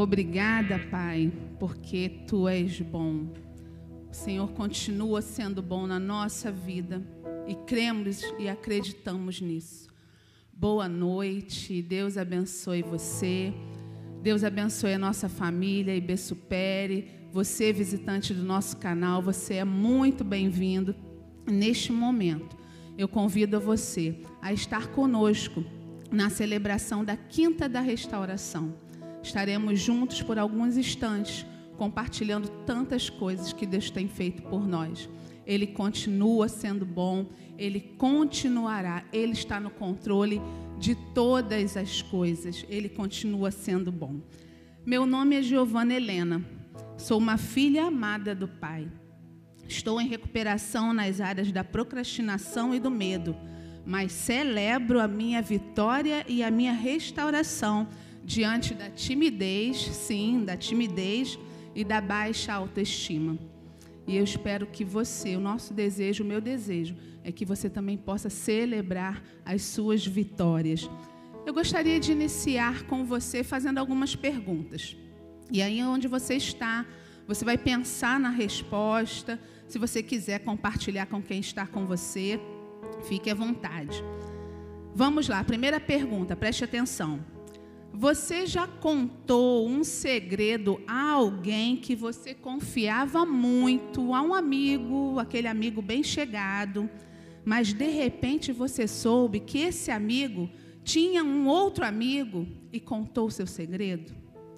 Obrigada, Pai, porque tu és bom. O Senhor continua sendo bom na nossa vida e cremos e acreditamos nisso. Boa noite, Deus abençoe você. Deus abençoe a nossa família e Bessupere. Você, visitante do nosso canal, você é muito bem-vindo neste momento. Eu convido você a estar conosco na celebração da Quinta da Restauração. Estaremos juntos por alguns instantes, compartilhando tantas coisas que Deus tem feito por nós. Ele continua sendo bom, ele continuará, ele está no controle de todas as coisas, ele continua sendo bom. Meu nome é Giovana Helena, sou uma filha amada do Pai. Estou em recuperação nas áreas da procrastinação e do medo, mas celebro a minha vitória e a minha restauração diante da timidez, sim, da timidez e da baixa autoestima. E eu espero que você, o nosso desejo, o meu desejo, é que você também possa celebrar as suas vitórias. Eu gostaria de iniciar com você fazendo algumas perguntas. E aí, onde você está, você vai pensar na resposta. Se você quiser compartilhar com quem está com você, fique à vontade. Vamos lá, primeira pergunta, preste atenção. Você já contou um segredo a alguém que você confiava muito, a um amigo, aquele amigo bem chegado, mas de repente você soube que esse amigo tinha um outro amigo e contou o seu segredo?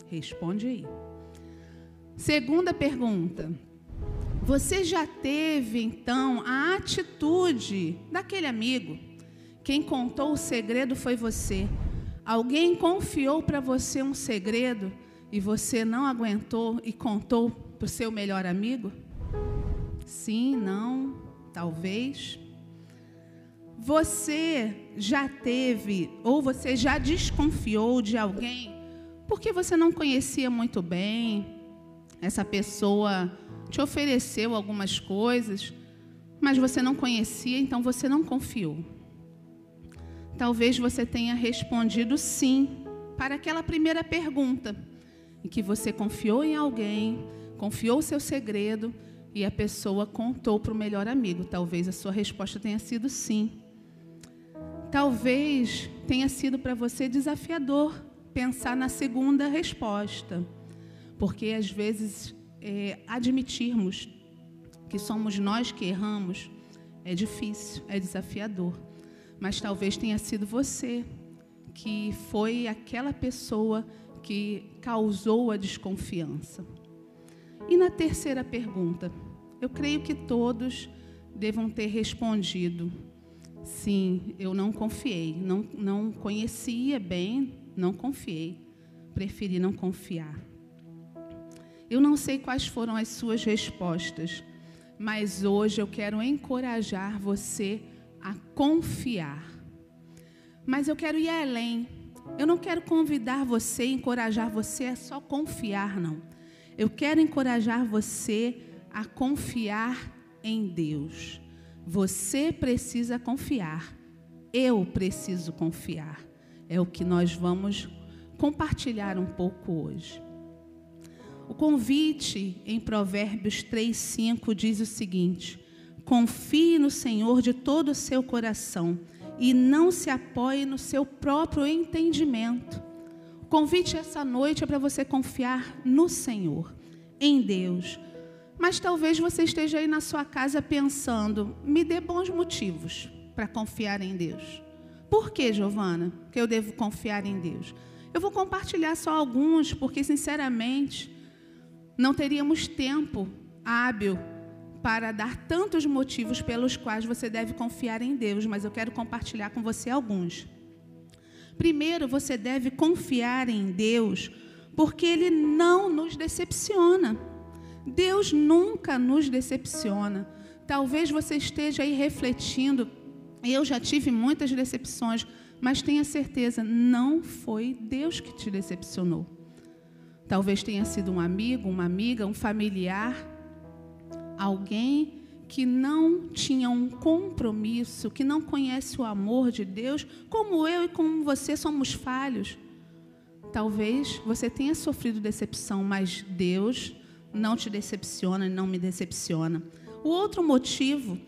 Responde aí. Segunda pergunta. Você já teve então a atitude daquele amigo? Quem contou o segredo foi você. Alguém confiou para você um segredo e você não aguentou e contou para o seu melhor amigo? Sim, não, talvez. Você já teve ou você já desconfiou de alguém porque você não conhecia muito bem? Essa pessoa te ofereceu algumas coisas, mas você não conhecia, então você não confiou. Talvez você tenha respondido sim para aquela primeira pergunta, em que você confiou em alguém, confiou seu segredo e a pessoa contou para o melhor amigo. Talvez a sua resposta tenha sido sim. Talvez tenha sido para você desafiador pensar na segunda resposta, porque às vezes é, admitirmos que somos nós que erramos é difícil, é desafiador mas talvez tenha sido você que foi aquela pessoa que causou a desconfiança. E na terceira pergunta, eu creio que todos devam ter respondido: sim, eu não confiei, não, não conhecia bem, não confiei, preferi não confiar. Eu não sei quais foram as suas respostas, mas hoje eu quero encorajar você a confiar. Mas eu quero ir além. Eu não quero convidar você, encorajar você a só confiar, não. Eu quero encorajar você a confiar em Deus. Você precisa confiar. Eu preciso confiar. É o que nós vamos compartilhar um pouco hoje. O convite em Provérbios 3:5 diz o seguinte: Confie no Senhor de todo o seu coração e não se apoie no seu próprio entendimento. O convite essa noite é para você confiar no Senhor, em Deus. Mas talvez você esteja aí na sua casa pensando: me dê bons motivos para confiar em Deus. Por que, Giovana, que eu devo confiar em Deus? Eu vou compartilhar só alguns, porque, sinceramente, não teríamos tempo hábil para dar tantos motivos pelos quais você deve confiar em Deus, mas eu quero compartilhar com você alguns. Primeiro, você deve confiar em Deus, porque Ele não nos decepciona. Deus nunca nos decepciona. Talvez você esteja aí refletindo, eu já tive muitas decepções, mas tenha certeza, não foi Deus que te decepcionou. Talvez tenha sido um amigo, uma amiga, um familiar, alguém que não tinha um compromisso, que não conhece o amor de Deus, como eu e como você somos falhos. Talvez você tenha sofrido decepção, mas Deus não te decepciona e não me decepciona. O outro motivo,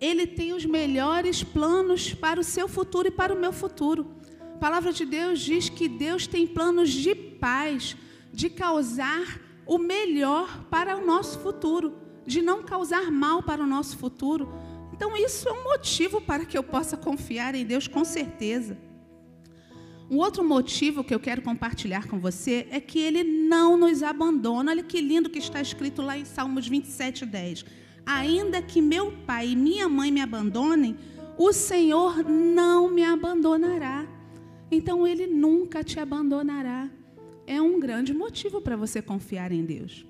ele tem os melhores planos para o seu futuro e para o meu futuro. A palavra de Deus diz que Deus tem planos de paz, de causar o melhor para o nosso futuro, de não causar mal para o nosso futuro. Então, isso é um motivo para que eu possa confiar em Deus, com certeza. Um outro motivo que eu quero compartilhar com você é que Ele não nos abandona. Olha que lindo que está escrito lá em Salmos 27, 10. Ainda que meu pai e minha mãe me abandonem, o Senhor não me abandonará. Então, Ele nunca te abandonará. É um grande motivo para você confiar em Deus.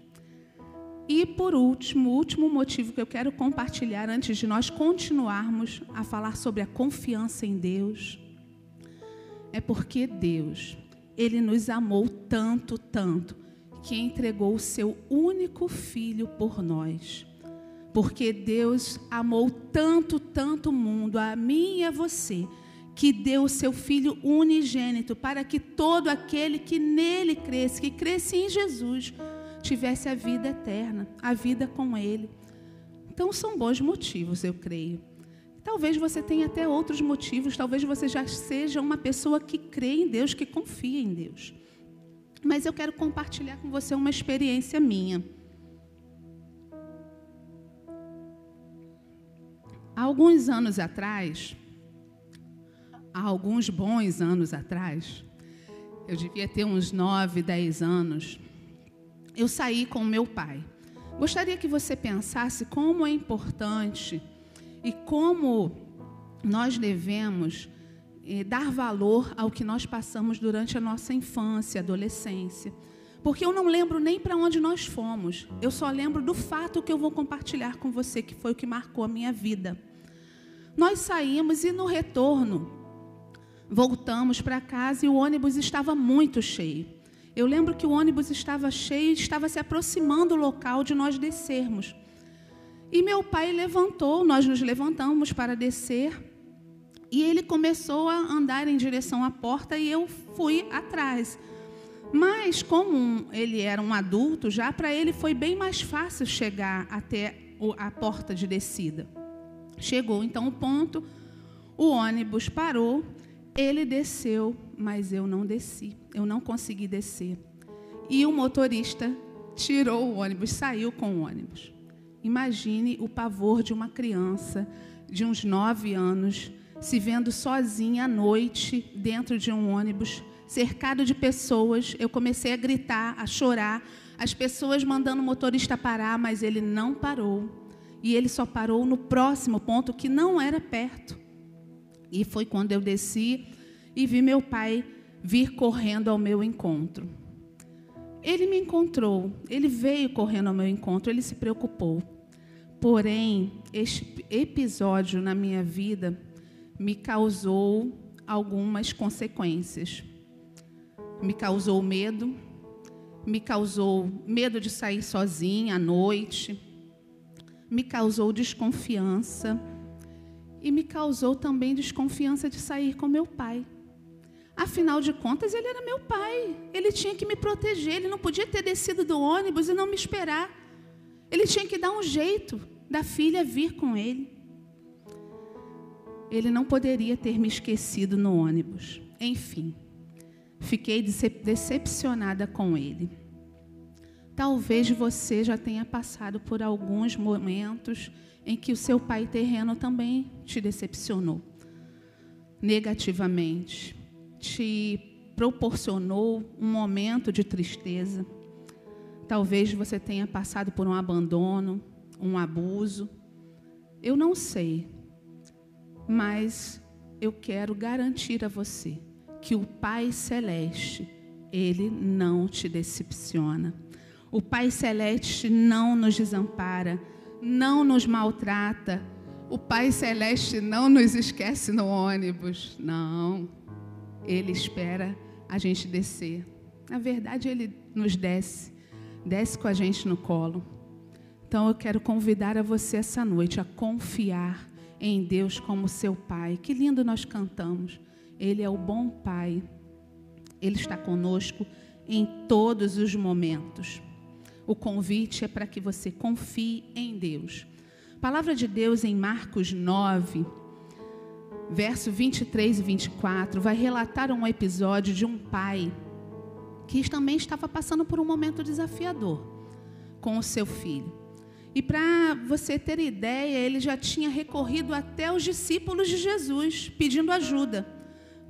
E por último, o último motivo que eu quero compartilhar antes de nós continuarmos a falar sobre a confiança em Deus é porque Deus, ele nos amou tanto, tanto, que entregou o seu único filho por nós. Porque Deus amou tanto, tanto o mundo, a mim e a você, que deu o seu filho unigênito para que todo aquele que nele cresce, que cresce em Jesus, tivesse a vida eterna, a vida com ele. Então são bons motivos, eu creio. Talvez você tenha até outros motivos, talvez você já seja uma pessoa que crê em Deus, que confia em Deus. Mas eu quero compartilhar com você uma experiência minha. Há alguns anos atrás, há alguns bons anos atrás, eu devia ter uns 9, 10 anos, eu saí com meu pai. Gostaria que você pensasse como é importante e como nós devemos eh, dar valor ao que nós passamos durante a nossa infância, adolescência. Porque eu não lembro nem para onde nós fomos. Eu só lembro do fato que eu vou compartilhar com você, que foi o que marcou a minha vida. Nós saímos e no retorno voltamos para casa e o ônibus estava muito cheio. Eu lembro que o ônibus estava cheio e estava se aproximando do local de nós descermos. E meu pai levantou, nós nos levantamos para descer, e ele começou a andar em direção à porta e eu fui atrás. Mas, como ele era um adulto, já para ele foi bem mais fácil chegar até a porta de descida. Chegou então o ponto, o ônibus parou, ele desceu, mas eu não desci, eu não consegui descer. E o motorista tirou o ônibus, saiu com o ônibus. Imagine o pavor de uma criança de uns nove anos se vendo sozinha à noite dentro de um ônibus, cercado de pessoas. Eu comecei a gritar, a chorar, as pessoas mandando o motorista parar, mas ele não parou. E ele só parou no próximo ponto, que não era perto. E foi quando eu desci e vi meu pai vir correndo ao meu encontro. Ele me encontrou, ele veio correndo ao meu encontro, ele se preocupou. Porém, este episódio na minha vida me causou algumas consequências. Me causou medo, me causou medo de sair sozinha à noite, me causou desconfiança e me causou também desconfiança de sair com meu pai. Afinal de contas, ele era meu pai, ele tinha que me proteger, ele não podia ter descido do ônibus e não me esperar. Ele tinha que dar um jeito da filha vir com ele. Ele não poderia ter me esquecido no ônibus. Enfim, fiquei decepcionada com ele. Talvez você já tenha passado por alguns momentos em que o seu pai terreno também te decepcionou negativamente, te proporcionou um momento de tristeza Talvez você tenha passado por um abandono, um abuso. Eu não sei. Mas eu quero garantir a você que o Pai Celeste, ele não te decepciona. O Pai Celeste não nos desampara, não nos maltrata. O Pai Celeste não nos esquece no ônibus. Não. Ele espera a gente descer. Na verdade, ele nos desce desce com a gente no colo. Então eu quero convidar a você essa noite a confiar em Deus como seu Pai. Que lindo nós cantamos. Ele é o bom Pai. Ele está conosco em todos os momentos. O convite é para que você confie em Deus. Palavra de Deus em Marcos 9, verso 23 e 24, vai relatar um episódio de um pai que também estava passando por um momento desafiador com o seu filho. E para você ter ideia, ele já tinha recorrido até os discípulos de Jesus pedindo ajuda.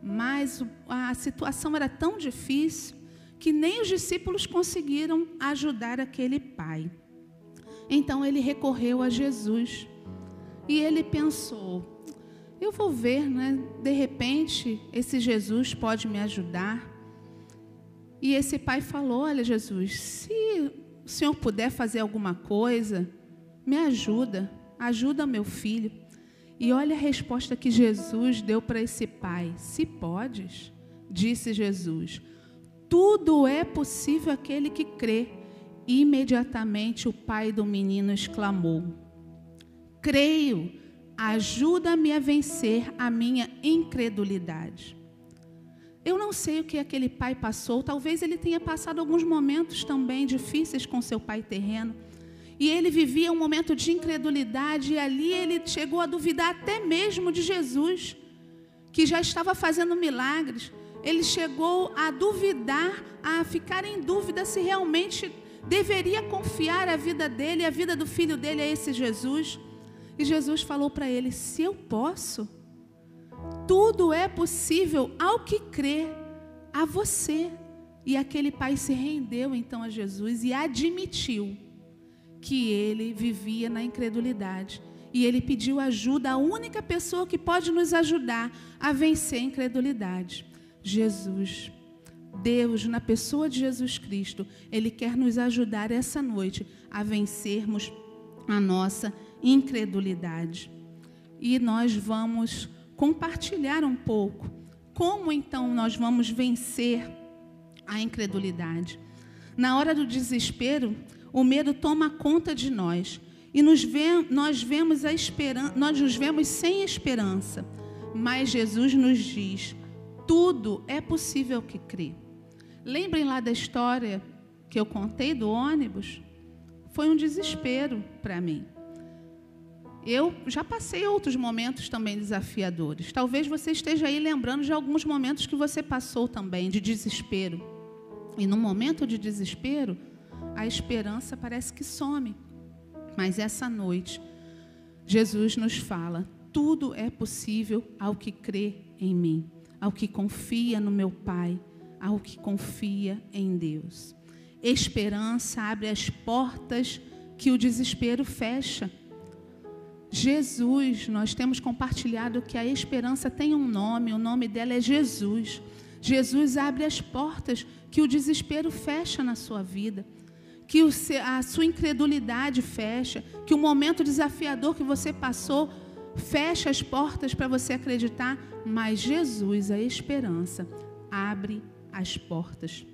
Mas a situação era tão difícil que nem os discípulos conseguiram ajudar aquele pai. Então ele recorreu a Jesus. E ele pensou: eu vou ver, né? De repente, esse Jesus pode me ajudar. E esse pai falou: Olha, Jesus, se o senhor puder fazer alguma coisa, me ajuda, ajuda meu filho. E olha a resposta que Jesus deu para esse pai: Se podes, disse Jesus, tudo é possível aquele que crê. Imediatamente o pai do menino exclamou: Creio, ajuda-me a vencer a minha incredulidade. Eu não sei o que aquele pai passou, talvez ele tenha passado alguns momentos também difíceis com seu pai terreno. E ele vivia um momento de incredulidade, e ali ele chegou a duvidar até mesmo de Jesus, que já estava fazendo milagres. Ele chegou a duvidar, a ficar em dúvida se realmente deveria confiar a vida dele, a vida do filho dele a esse Jesus. E Jesus falou para ele: Se eu posso, tudo é possível ao que crê, a você. E aquele pai se rendeu então a Jesus e admitiu que ele vivia na incredulidade. E ele pediu ajuda à única pessoa que pode nos ajudar a vencer a incredulidade: Jesus. Deus, na pessoa de Jesus Cristo, Ele quer nos ajudar essa noite a vencermos a nossa incredulidade. E nós vamos compartilhar um pouco como então nós vamos vencer a incredulidade. Na hora do desespero, o medo toma conta de nós e nos vê, nós vemos a esperança, nós nos vemos sem esperança. Mas Jesus nos diz: tudo é possível que crê. Lembrem lá da história que eu contei do ônibus? Foi um desespero para mim. Eu já passei outros momentos também desafiadores. Talvez você esteja aí lembrando de alguns momentos que você passou também de desespero. E no momento de desespero, a esperança parece que some. Mas essa noite, Jesus nos fala: tudo é possível ao que crê em mim, ao que confia no meu Pai, ao que confia em Deus. Esperança abre as portas que o desespero fecha. Jesus, nós temos compartilhado que a esperança tem um nome, o nome dela é Jesus. Jesus abre as portas que o desespero fecha na sua vida, que a sua incredulidade fecha, que o momento desafiador que você passou fecha as portas para você acreditar, mas Jesus, a esperança, abre as portas.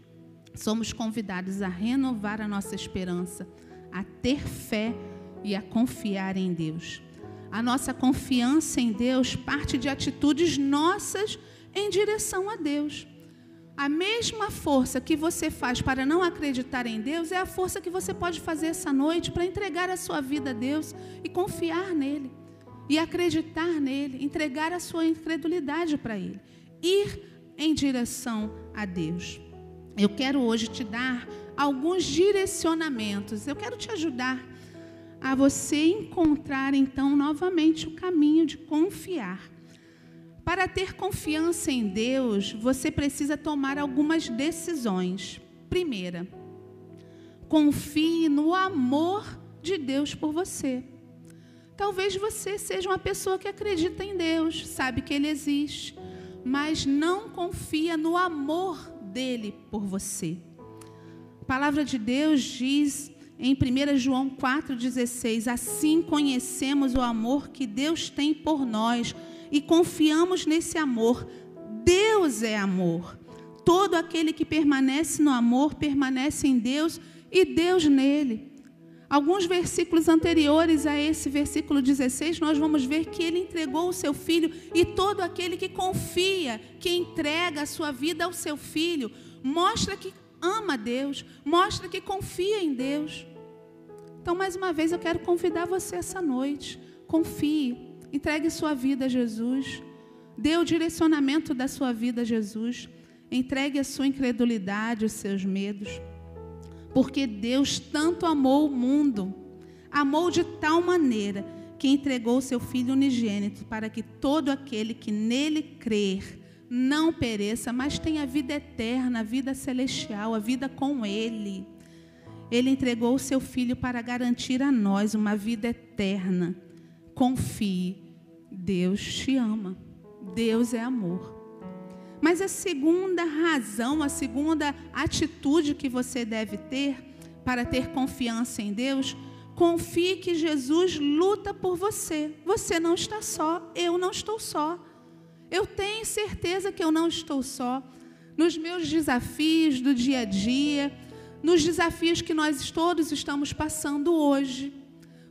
Somos convidados a renovar a nossa esperança, a ter fé e a confiar em Deus. A nossa confiança em Deus parte de atitudes nossas em direção a Deus. A mesma força que você faz para não acreditar em Deus é a força que você pode fazer essa noite para entregar a sua vida a Deus e confiar nele, e acreditar nele, entregar a sua incredulidade para Ele, ir em direção a Deus. Eu quero hoje te dar alguns direcionamentos, eu quero te ajudar a você encontrar então novamente o caminho de confiar. Para ter confiança em Deus, você precisa tomar algumas decisões. Primeira, confie no amor de Deus por você. Talvez você seja uma pessoa que acredita em Deus, sabe que Ele existe, mas não confia no amor dele por você. A palavra de Deus diz em 1 João 4,16: Assim conhecemos o amor que Deus tem por nós e confiamos nesse amor. Deus é amor. Todo aquele que permanece no amor permanece em Deus e Deus nele. Alguns versículos anteriores a esse versículo 16, nós vamos ver que ele entregou o seu filho e todo aquele que confia, que entrega a sua vida ao seu filho, mostra que ama Deus, mostra que confia em Deus. Então, mais uma vez, eu quero convidar você essa noite. Confie, entregue sua vida a Jesus, dê o direcionamento da sua vida a Jesus, entregue a sua incredulidade, os seus medos. Porque Deus tanto amou o mundo, amou de tal maneira que entregou o seu Filho unigênito para que todo aquele que nele crer não pereça, mas tenha vida eterna, a vida celestial, a vida com Ele. Ele entregou o seu Filho para garantir a nós uma vida eterna. Confie, Deus te ama, Deus é amor. Mas a segunda razão, a segunda atitude que você deve ter para ter confiança em Deus, confie que Jesus luta por você. Você não está só, eu não estou só. Eu tenho certeza que eu não estou só. Nos meus desafios do dia a dia, nos desafios que nós todos estamos passando hoje,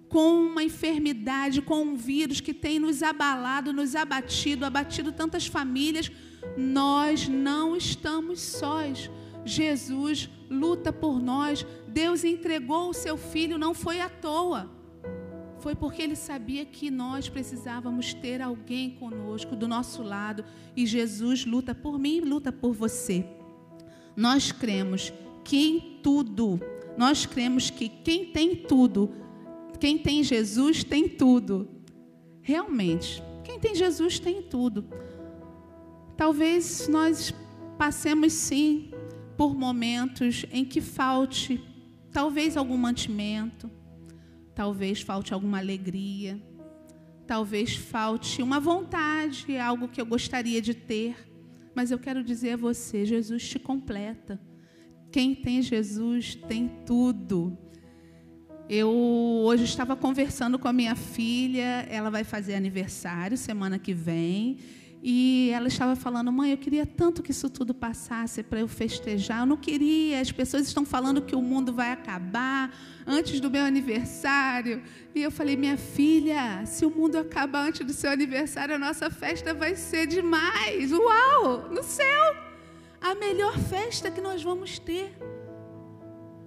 com uma enfermidade, com um vírus que tem nos abalado, nos abatido, abatido tantas famílias nós não estamos sós. Jesus luta por nós. Deus entregou o seu filho, não foi à toa. Foi porque ele sabia que nós precisávamos ter alguém conosco, do nosso lado. E Jesus luta por mim luta por você. Nós cremos que em tudo, nós cremos que quem tem tudo, quem tem Jesus tem tudo. Realmente, quem tem Jesus tem tudo. Talvez nós passemos sim por momentos em que falte talvez algum mantimento, talvez falte alguma alegria, talvez falte uma vontade, algo que eu gostaria de ter, mas eu quero dizer a você: Jesus te completa. Quem tem Jesus tem tudo. Eu hoje estava conversando com a minha filha, ela vai fazer aniversário semana que vem. E ela estava falando, mãe, eu queria tanto que isso tudo passasse para eu festejar. Eu não queria. As pessoas estão falando que o mundo vai acabar antes do meu aniversário. E eu falei, minha filha, se o mundo acabar antes do seu aniversário, a nossa festa vai ser demais. Uau! No céu! A melhor festa que nós vamos ter.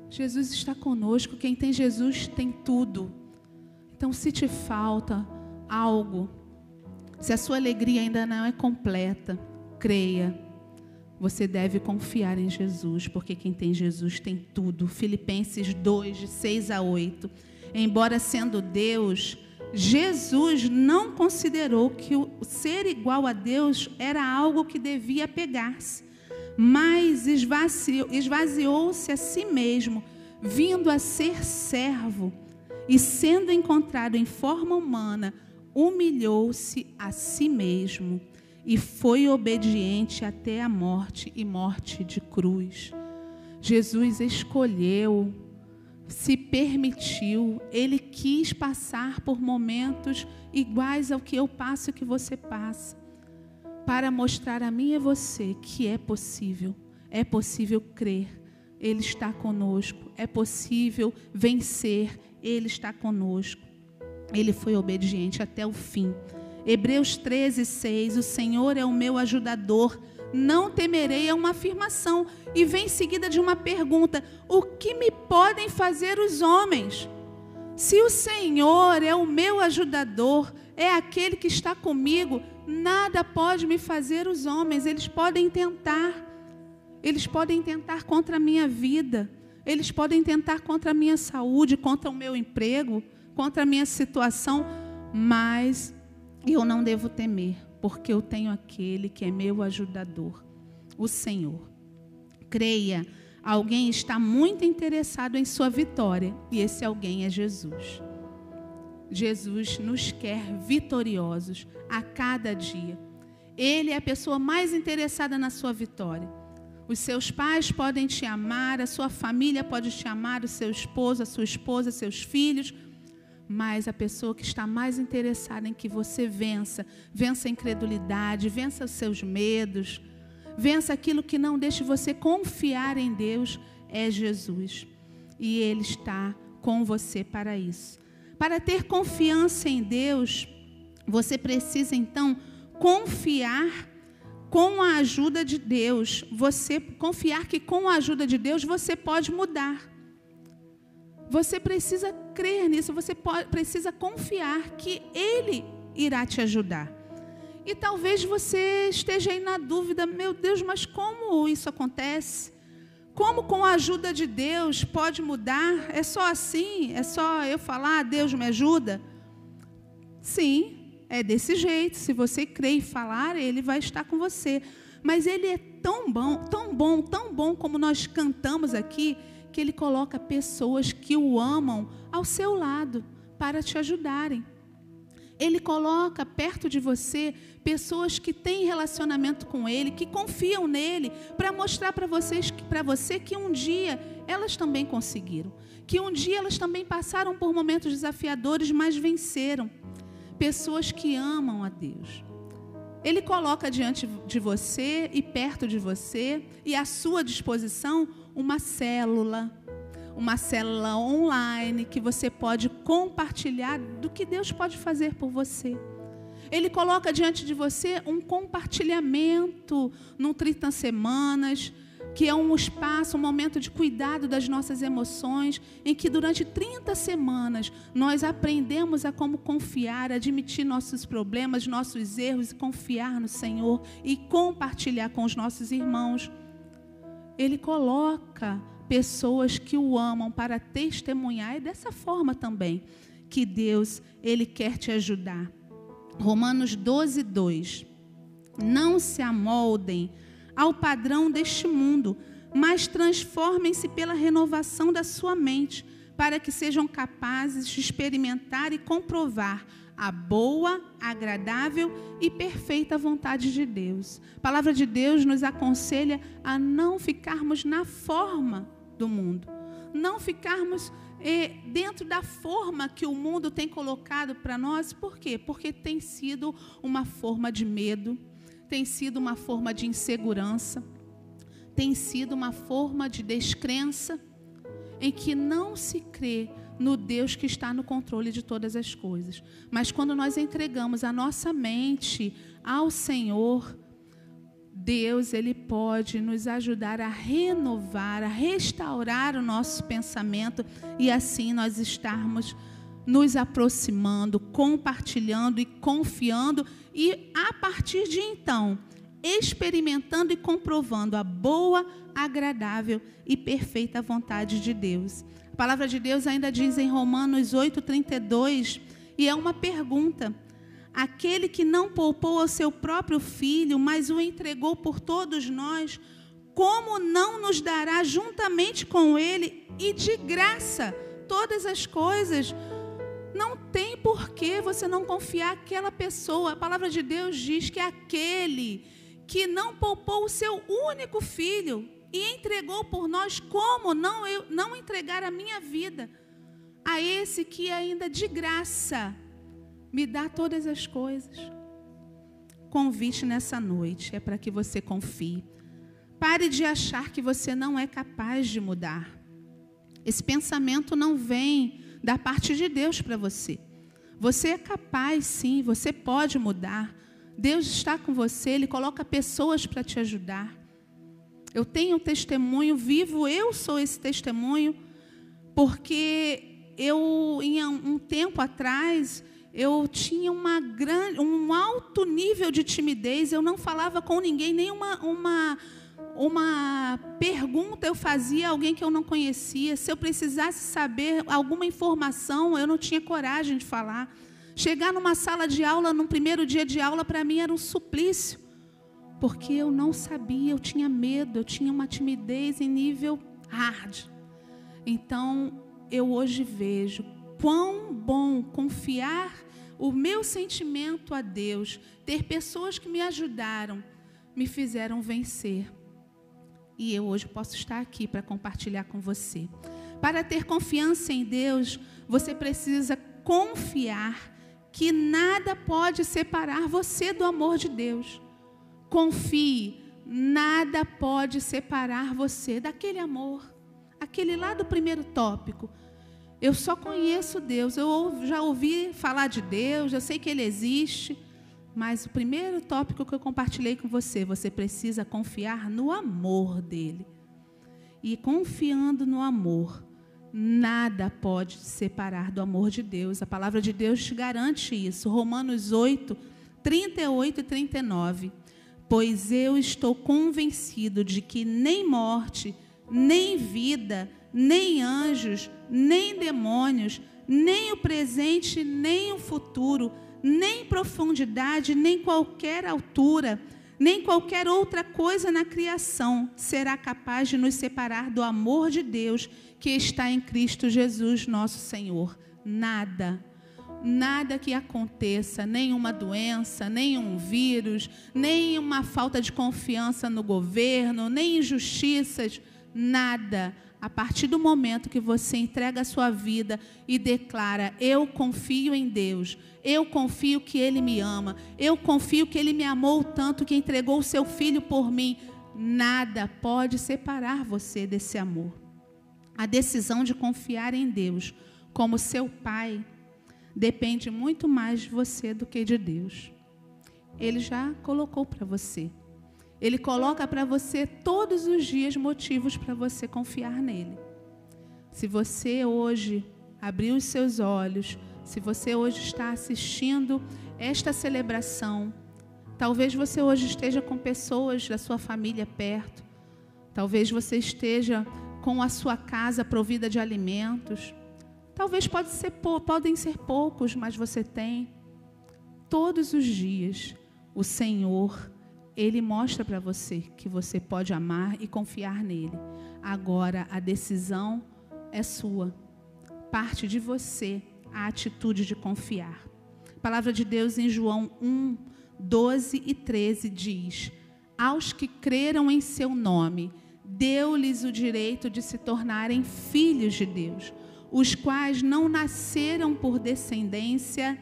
Jesus está conosco. Quem tem Jesus tem tudo. Então, se te falta algo, se a sua alegria ainda não é completa, creia. Você deve confiar em Jesus, porque quem tem Jesus tem tudo. Filipenses 2, de 6 a 8. Embora sendo Deus, Jesus não considerou que o ser igual a Deus era algo que devia pegar-se, mas esvaziou-se a si mesmo, vindo a ser servo e sendo encontrado em forma humana humilhou-se a si mesmo e foi obediente até a morte e morte de cruz. Jesus escolheu, se permitiu, ele quis passar por momentos iguais ao que eu passo e que você passa, para mostrar a mim e a você que é possível, é possível crer, ele está conosco, é possível vencer, ele está conosco. Ele foi obediente até o fim. Hebreus 13, 6. O Senhor é o meu ajudador, não temerei é uma afirmação. E vem seguida de uma pergunta: O que me podem fazer os homens? Se o Senhor é o meu ajudador, é aquele que está comigo, nada pode me fazer os homens. Eles podem tentar, eles podem tentar contra a minha vida, eles podem tentar contra a minha saúde, contra o meu emprego, contra a minha situação, mas eu não devo temer, porque eu tenho aquele que é meu ajudador, o Senhor. Creia, alguém está muito interessado em sua vitória, e esse alguém é Jesus. Jesus nos quer vitoriosos a cada dia. Ele é a pessoa mais interessada na sua vitória. Os seus pais podem te amar, a sua família pode te amar, o seu esposo, a sua esposa, seus filhos, mas a pessoa que está mais interessada em que você vença, vença a incredulidade, vença os seus medos, vença aquilo que não deixe você confiar em Deus, é Jesus. E Ele está com você para isso. Para ter confiança em Deus, você precisa então confiar com a ajuda de Deus, você confiar que com a ajuda de Deus você pode mudar. Você precisa crer nisso, você pode, precisa confiar que Ele irá te ajudar. E talvez você esteja aí na dúvida, meu Deus, mas como isso acontece? Como com a ajuda de Deus pode mudar? É só assim? É só eu falar, Deus me ajuda? Sim, é desse jeito. Se você crer e falar, Ele vai estar com você. Mas Ele é tão bom, tão bom, tão bom como nós cantamos aqui, que Ele coloca pessoas que o amam ao seu lado para te ajudarem. Ele coloca perto de você pessoas que têm relacionamento com Ele, que confiam nele, para mostrar para vocês, para você que um dia elas também conseguiram, que um dia elas também passaram por momentos desafiadores, mas venceram. Pessoas que amam a Deus. Ele coloca diante de você e perto de você e à sua disposição uma célula, uma célula online que você pode compartilhar do que Deus pode fazer por você. Ele coloca diante de você um compartilhamento no 30 semanas, que é um espaço, um momento de cuidado das nossas emoções, em que durante 30 semanas nós aprendemos a como confiar, admitir nossos problemas, nossos erros e confiar no Senhor e compartilhar com os nossos irmãos. Ele coloca pessoas que o amam para testemunhar. É dessa forma também que Deus, ele quer te ajudar. Romanos 12, 2. Não se amoldem ao padrão deste mundo, mas transformem-se pela renovação da sua mente, para que sejam capazes de experimentar e comprovar a boa, agradável e perfeita vontade de Deus. A palavra de Deus nos aconselha a não ficarmos na forma do mundo, não ficarmos eh, dentro da forma que o mundo tem colocado para nós. Por quê? Porque tem sido uma forma de medo, tem sido uma forma de insegurança, tem sido uma forma de descrença, em que não se crê no Deus que está no controle de todas as coisas. Mas quando nós entregamos a nossa mente ao Senhor, Deus ele pode nos ajudar a renovar, a restaurar o nosso pensamento e assim nós estarmos nos aproximando, compartilhando e confiando e a partir de então experimentando e comprovando a boa, agradável e perfeita vontade de Deus. A palavra de Deus ainda diz em Romanos 8:32 e é uma pergunta: aquele que não poupou ao seu próprio filho, mas o entregou por todos nós, como não nos dará juntamente com ele e de graça todas as coisas? Não tem por que você não confiar naquela pessoa. A palavra de Deus diz que aquele que não poupou o seu único filho, e entregou por nós, como não eu não entregar a minha vida a esse que ainda de graça me dá todas as coisas? Convite nessa noite é para que você confie. Pare de achar que você não é capaz de mudar. Esse pensamento não vem da parte de Deus para você. Você é capaz, sim, você pode mudar. Deus está com você, Ele coloca pessoas para te ajudar. Eu tenho um testemunho vivo, eu sou esse testemunho, porque eu, em um tempo atrás, eu tinha uma grande, um alto nível de timidez, eu não falava com ninguém, nem uma, uma, pergunta eu fazia a alguém que eu não conhecia. Se eu precisasse saber alguma informação, eu não tinha coragem de falar. Chegar numa sala de aula, no primeiro dia de aula, para mim era um suplício porque eu não sabia, eu tinha medo, eu tinha uma timidez em nível hard. Então, eu hoje vejo quão bom confiar o meu sentimento a Deus, ter pessoas que me ajudaram, me fizeram vencer. E eu hoje posso estar aqui para compartilhar com você. Para ter confiança em Deus, você precisa confiar que nada pode separar você do amor de Deus. Confie, nada pode separar você daquele amor. Aquele lá do primeiro tópico. Eu só conheço Deus, eu já ouvi falar de Deus, eu sei que Ele existe, mas o primeiro tópico que eu compartilhei com você, você precisa confiar no amor dele. E confiando no amor, nada pode te separar do amor de Deus. A palavra de Deus te garante isso. Romanos 8, 38 e 39. Pois eu estou convencido de que nem morte, nem vida, nem anjos, nem demônios, nem o presente, nem o futuro, nem profundidade, nem qualquer altura, nem qualquer outra coisa na criação será capaz de nos separar do amor de Deus que está em Cristo Jesus, nosso Senhor. Nada nada que aconteça, nenhuma doença, nenhum vírus, nem uma falta de confiança no governo, nem injustiças, nada. A partir do momento que você entrega a sua vida e declara: Eu confio em Deus, eu confio que Ele me ama, eu confio que Ele me amou tanto que entregou o seu filho por mim, nada pode separar você desse amor. A decisão de confiar em Deus como seu Pai depende muito mais de você do que de Deus. Ele já colocou para você. Ele coloca para você todos os dias motivos para você confiar nele. Se você hoje abriu os seus olhos, se você hoje está assistindo esta celebração, talvez você hoje esteja com pessoas da sua família perto, talvez você esteja com a sua casa provida de alimentos, Talvez pode ser, podem ser poucos, mas você tem. Todos os dias, o Senhor, Ele mostra para você que você pode amar e confiar nele. Agora, a decisão é sua. Parte de você a atitude de confiar. A palavra de Deus em João 1, 12 e 13 diz: Aos que creram em seu nome, deu-lhes o direito de se tornarem filhos de Deus os quais não nasceram por descendência,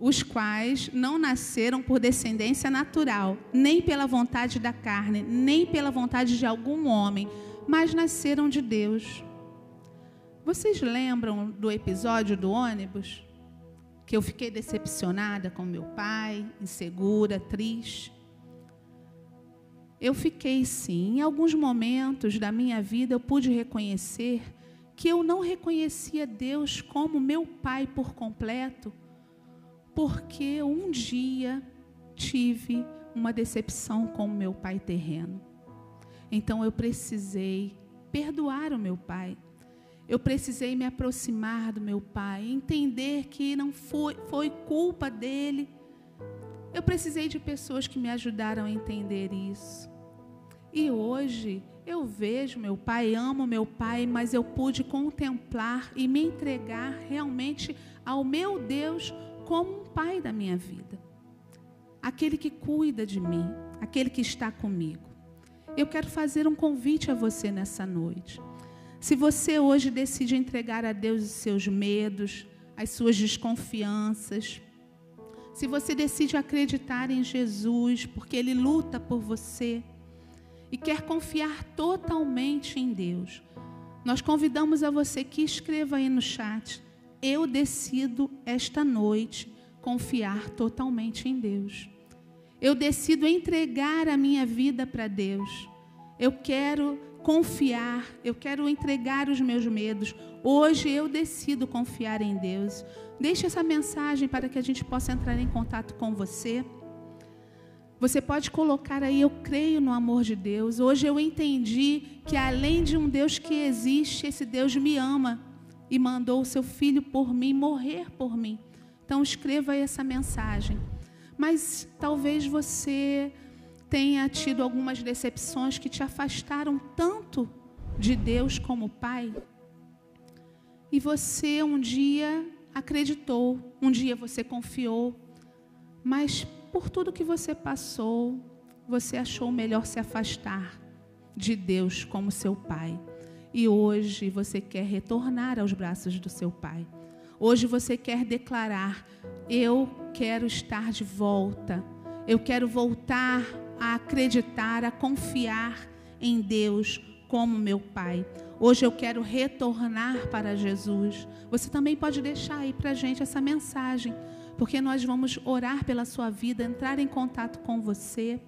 os quais não nasceram por descendência natural, nem pela vontade da carne, nem pela vontade de algum homem, mas nasceram de Deus. Vocês lembram do episódio do ônibus? Que eu fiquei decepcionada com meu pai, insegura, triste. Eu fiquei sim. Em alguns momentos da minha vida eu pude reconhecer que eu não reconhecia Deus como meu Pai por completo, porque um dia tive uma decepção com o meu pai terreno. Então eu precisei perdoar o meu pai. Eu precisei me aproximar do meu pai, entender que não foi, foi culpa dele. Eu precisei de pessoas que me ajudaram a entender isso. E hoje eu vejo meu pai, amo meu pai, mas eu pude contemplar e me entregar realmente ao meu Deus como um pai da minha vida. Aquele que cuida de mim, aquele que está comigo. Eu quero fazer um convite a você nessa noite. Se você hoje decide entregar a Deus os seus medos, as suas desconfianças, se você decide acreditar em Jesus, porque Ele luta por você, e quer confiar totalmente em Deus, nós convidamos a você que escreva aí no chat: Eu decido esta noite confiar totalmente em Deus. Eu decido entregar a minha vida para Deus. Eu quero confiar, eu quero entregar os meus medos. Hoje eu decido confiar em Deus. Deixe essa mensagem para que a gente possa entrar em contato com você. Você pode colocar aí, eu creio no amor de Deus. Hoje eu entendi que além de um Deus que existe, esse Deus me ama e mandou o seu filho por mim morrer por mim. Então escreva essa mensagem. Mas talvez você tenha tido algumas decepções que te afastaram tanto de Deus como Pai. E você um dia acreditou, um dia você confiou, mas por tudo que você passou, você achou melhor se afastar de Deus como seu pai. E hoje você quer retornar aos braços do seu pai. Hoje você quer declarar: Eu quero estar de volta. Eu quero voltar a acreditar, a confiar em Deus como meu pai. Hoje eu quero retornar para Jesus. Você também pode deixar aí para a gente essa mensagem, porque nós vamos orar pela sua vida, entrar em contato com você,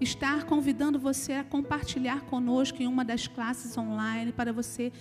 estar convidando você a compartilhar conosco em uma das classes online para você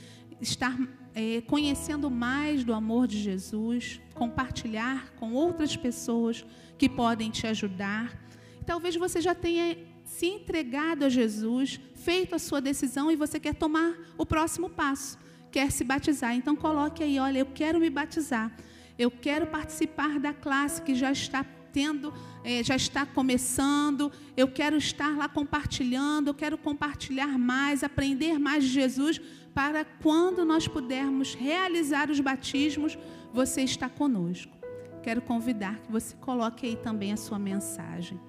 estar é, conhecendo mais do amor de Jesus, compartilhar com outras pessoas que podem te ajudar. Talvez você já tenha se entregado a Jesus, feito a sua decisão e você quer tomar o próximo passo, quer se batizar. Então coloque aí, olha, eu quero me batizar. Eu quero participar da classe que já está tendo, eh, já está começando. Eu quero estar lá compartilhando, eu quero compartilhar mais, aprender mais de Jesus, para quando nós pudermos realizar os batismos, você está conosco. Quero convidar que você coloque aí também a sua mensagem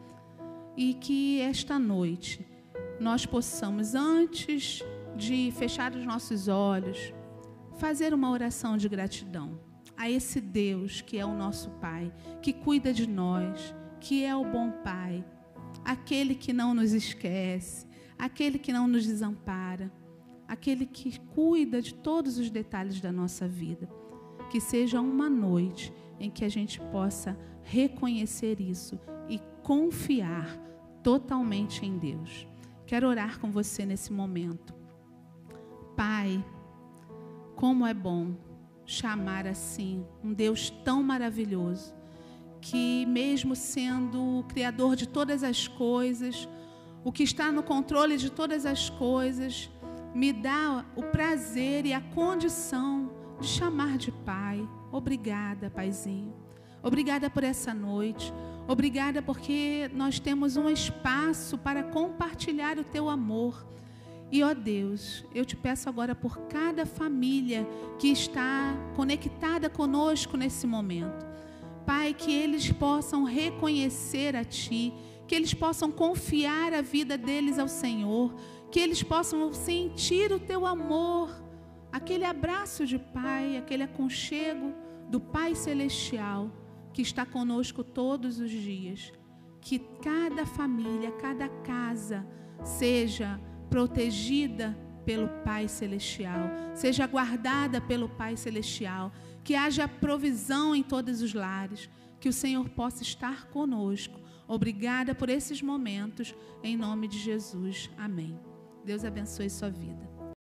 e que esta noite nós possamos, antes de fechar os nossos olhos, fazer uma oração de gratidão a esse Deus que é o nosso Pai, que cuida de nós, que é o bom Pai, aquele que não nos esquece, aquele que não nos desampara, aquele que cuida de todos os detalhes da nossa vida. Que seja uma noite em que a gente possa reconhecer isso e confiar totalmente em Deus. Quero orar com você nesse momento. Pai, como é bom chamar assim um Deus tão maravilhoso, que mesmo sendo o criador de todas as coisas, o que está no controle de todas as coisas, me dá o prazer e a condição de chamar de Pai. Obrigada, Paizinho. Obrigada por essa noite. Obrigada porque nós temos um espaço para compartilhar o teu amor. E ó Deus, eu te peço agora por cada família que está conectada conosco nesse momento. Pai, que eles possam reconhecer a Ti, que eles possam confiar a vida deles ao Senhor, que eles possam sentir o Teu amor, aquele abraço de Pai, aquele aconchego do Pai Celestial que está conosco todos os dias. Que cada família, cada casa seja protegida pelo Pai Celestial, seja guardada pelo Pai Celestial, que haja provisão em todos os lares, que o Senhor possa estar conosco. Obrigada por esses momentos, em nome de Jesus. Amém. Deus abençoe sua vida.